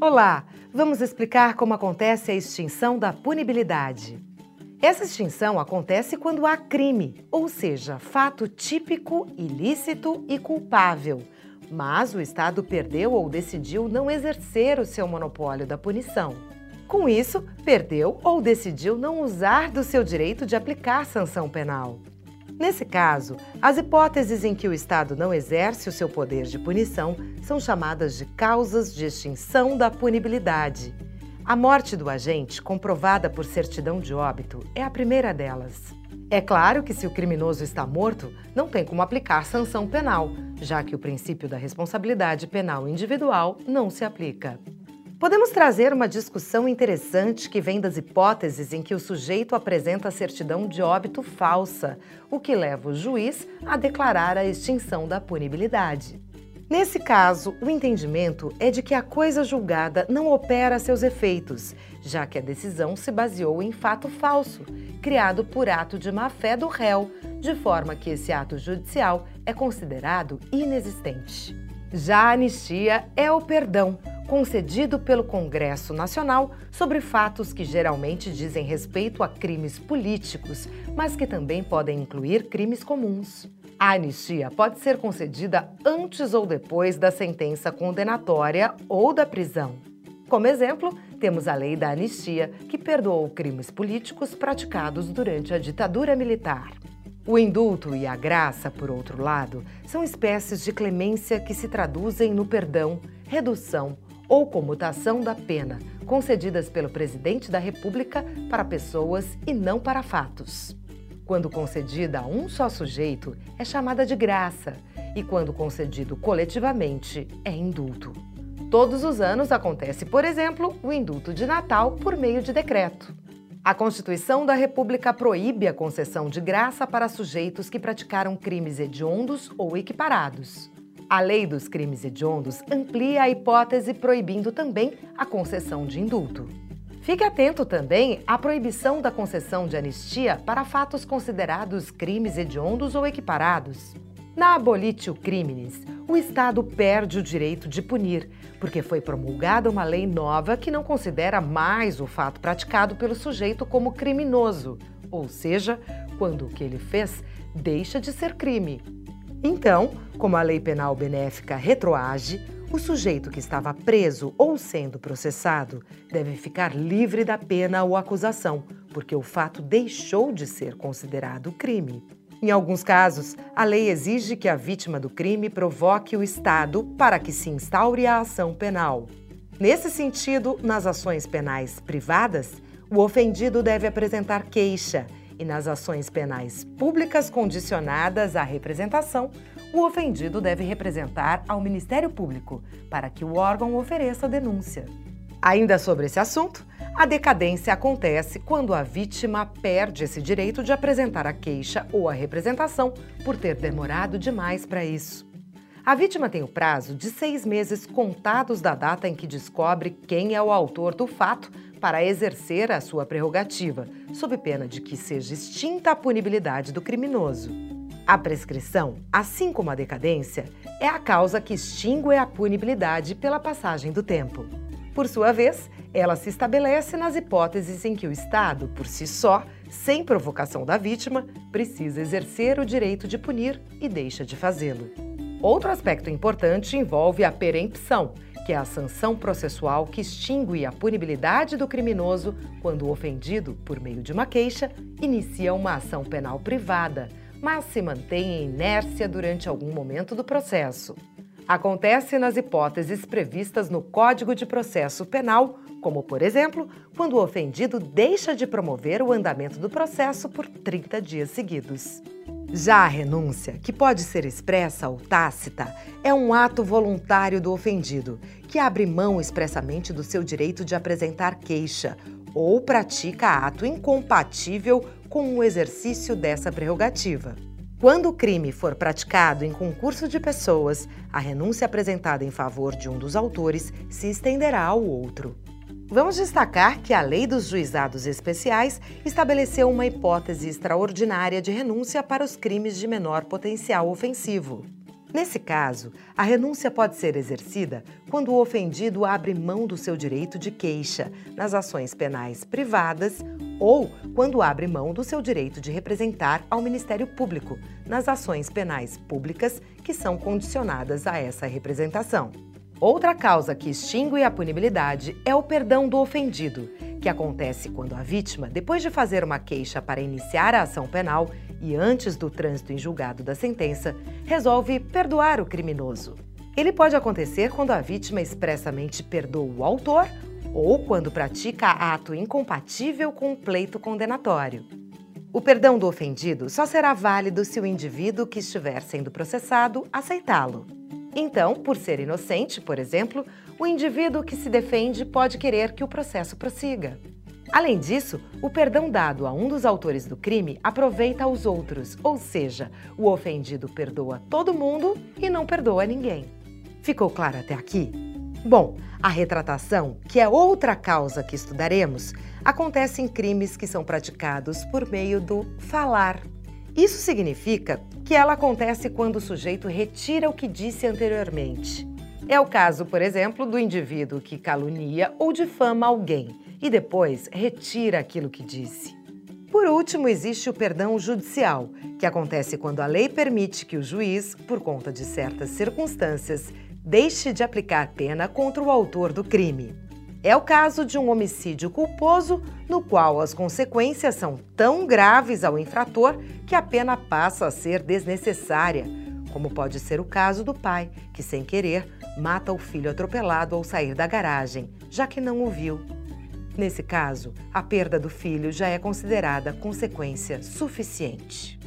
Olá! Vamos explicar como acontece a extinção da punibilidade. Essa extinção acontece quando há crime, ou seja, fato típico, ilícito e culpável, mas o Estado perdeu ou decidiu não exercer o seu monopólio da punição. Com isso, perdeu ou decidiu não usar do seu direito de aplicar sanção penal. Nesse caso, as hipóteses em que o Estado não exerce o seu poder de punição são chamadas de causas de extinção da punibilidade. A morte do agente, comprovada por certidão de óbito, é a primeira delas. É claro que, se o criminoso está morto, não tem como aplicar sanção penal, já que o princípio da responsabilidade penal individual não se aplica. Podemos trazer uma discussão interessante que vem das hipóteses em que o sujeito apresenta a certidão de óbito falsa, o que leva o juiz a declarar a extinção da punibilidade. Nesse caso, o entendimento é de que a coisa julgada não opera seus efeitos, já que a decisão se baseou em fato falso, criado por ato de má-fé do réu, de forma que esse ato judicial é considerado inexistente. Já a anistia é o perdão, concedido pelo Congresso Nacional sobre fatos que geralmente dizem respeito a crimes políticos, mas que também podem incluir crimes comuns. A anistia pode ser concedida antes ou depois da sentença condenatória ou da prisão. Como exemplo, temos a Lei da Anistia, que perdoou crimes políticos praticados durante a ditadura militar. O indulto e a graça, por outro lado, são espécies de clemência que se traduzem no perdão, redução ou comutação da pena, concedidas pelo presidente da República para pessoas e não para fatos. Quando concedida a um só sujeito, é chamada de graça, e quando concedido coletivamente, é indulto. Todos os anos acontece, por exemplo, o indulto de Natal por meio de decreto. A Constituição da República proíbe a concessão de graça para sujeitos que praticaram crimes hediondos ou equiparados. A lei dos crimes hediondos amplia a hipótese proibindo também a concessão de indulto. Fique atento também à proibição da concessão de anistia para fatos considerados crimes hediondos ou equiparados. Na abolitio criminis, o Estado perde o direito de punir, porque foi promulgada uma lei nova que não considera mais o fato praticado pelo sujeito como criminoso, ou seja, quando o que ele fez deixa de ser crime. Então, como a lei penal benéfica retroage, o sujeito que estava preso ou sendo processado deve ficar livre da pena ou acusação, porque o fato deixou de ser considerado crime. Em alguns casos, a lei exige que a vítima do crime provoque o Estado para que se instaure a ação penal. Nesse sentido, nas ações penais privadas, o ofendido deve apresentar queixa e nas ações penais públicas condicionadas à representação, o ofendido deve representar ao Ministério Público para que o órgão ofereça denúncia. Ainda sobre esse assunto, a decadência acontece quando a vítima perde esse direito de apresentar a queixa ou a representação por ter demorado demais para isso. A vítima tem o prazo de seis meses contados da data em que descobre quem é o autor do fato para exercer a sua prerrogativa, sob pena de que seja extinta a punibilidade do criminoso. A prescrição, assim como a decadência, é a causa que extingue a punibilidade pela passagem do tempo. Por sua vez, ela se estabelece nas hipóteses em que o Estado, por si só, sem provocação da vítima, precisa exercer o direito de punir e deixa de fazê-lo. Outro aspecto importante envolve a perempção, que é a sanção processual que extingue a punibilidade do criminoso quando o ofendido, por meio de uma queixa, inicia uma ação penal privada, mas se mantém em inércia durante algum momento do processo. Acontece nas hipóteses previstas no Código de Processo Penal, como, por exemplo, quando o ofendido deixa de promover o andamento do processo por 30 dias seguidos. Já a renúncia, que pode ser expressa ou tácita, é um ato voluntário do ofendido, que abre mão expressamente do seu direito de apresentar queixa ou pratica ato incompatível com o exercício dessa prerrogativa. Quando o crime for praticado em concurso de pessoas, a renúncia apresentada em favor de um dos autores se estenderá ao outro. Vamos destacar que a Lei dos Juizados Especiais estabeleceu uma hipótese extraordinária de renúncia para os crimes de menor potencial ofensivo. Nesse caso, a renúncia pode ser exercida quando o ofendido abre mão do seu direito de queixa nas ações penais privadas ou quando abre mão do seu direito de representar ao Ministério Público nas ações penais públicas que são condicionadas a essa representação. Outra causa que extingue a punibilidade é o perdão do ofendido, que acontece quando a vítima, depois de fazer uma queixa para iniciar a ação penal e antes do trânsito em julgado da sentença, resolve perdoar o criminoso. Ele pode acontecer quando a vítima expressamente perdoa o autor ou quando pratica ato incompatível com o pleito condenatório. O perdão do ofendido só será válido se o indivíduo que estiver sendo processado aceitá-lo. Então, por ser inocente, por exemplo, o indivíduo que se defende pode querer que o processo prossiga. Além disso, o perdão dado a um dos autores do crime aproveita aos outros, ou seja, o ofendido perdoa todo mundo e não perdoa ninguém. Ficou claro até aqui? Bom, a retratação, que é outra causa que estudaremos, acontece em crimes que são praticados por meio do falar. Isso significa que ela acontece quando o sujeito retira o que disse anteriormente. É o caso, por exemplo, do indivíduo que calunia ou difama alguém e depois retira aquilo que disse. Por último, existe o perdão judicial, que acontece quando a lei permite que o juiz, por conta de certas circunstâncias, deixe de aplicar pena contra o autor do crime. É o caso de um homicídio culposo, no qual as consequências são tão graves ao infrator que a pena passa a ser desnecessária, como pode ser o caso do pai, que sem querer mata o filho atropelado ao sair da garagem, já que não o viu. Nesse caso, a perda do filho já é considerada consequência suficiente.